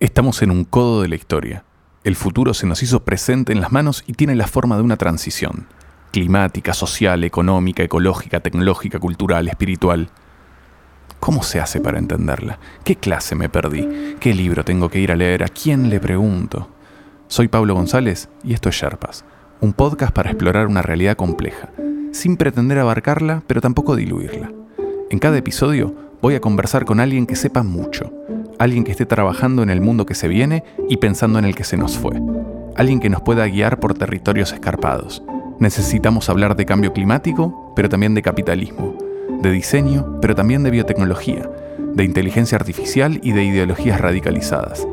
Estamos en un codo de la historia. El futuro se nos hizo presente en las manos y tiene la forma de una transición. Climática, social, económica, ecológica, tecnológica, cultural, espiritual. ¿Cómo se hace para entenderla? ¿Qué clase me perdí? ¿Qué libro tengo que ir a leer? ¿A quién le pregunto? Soy Pablo González y esto es Sherpas, un podcast para explorar una realidad compleja, sin pretender abarcarla, pero tampoco diluirla. En cada episodio voy a conversar con alguien que sepa mucho, alguien que esté trabajando en el mundo que se viene y pensando en el que se nos fue, alguien que nos pueda guiar por territorios escarpados. Necesitamos hablar de cambio climático, pero también de capitalismo, de diseño, pero también de biotecnología, de inteligencia artificial y de ideologías radicalizadas,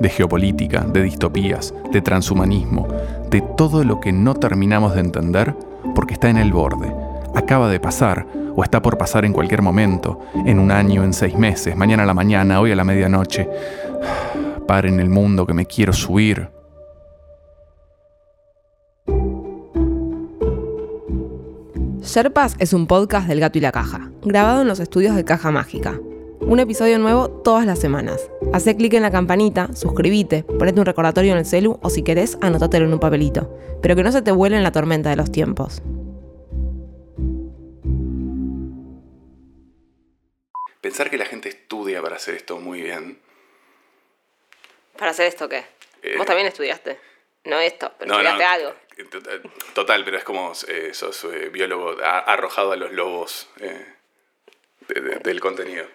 de geopolítica, de distopías, de transhumanismo, de todo lo que no terminamos de entender porque está en el borde, acaba de pasar o está por pasar en cualquier momento, en un año, en seis meses, mañana a la mañana, hoy a la medianoche. en el mundo que me quiero subir. Sherpas es un podcast del gato y la caja, grabado en los estudios de Caja Mágica. Un episodio nuevo todas las semanas. Hacé clic en la campanita, suscríbete, ponete un recordatorio en el celu o si querés, anotátelo en un papelito. Pero que no se te vuele en la tormenta de los tiempos. Pensar que la gente estudia para hacer esto muy bien. ¿Para hacer esto qué? Eh, Vos también estudiaste. No esto, pero estudiaste algo. Total, pero es como eh, sos eh, biólogo arrojado a los lobos del contenido.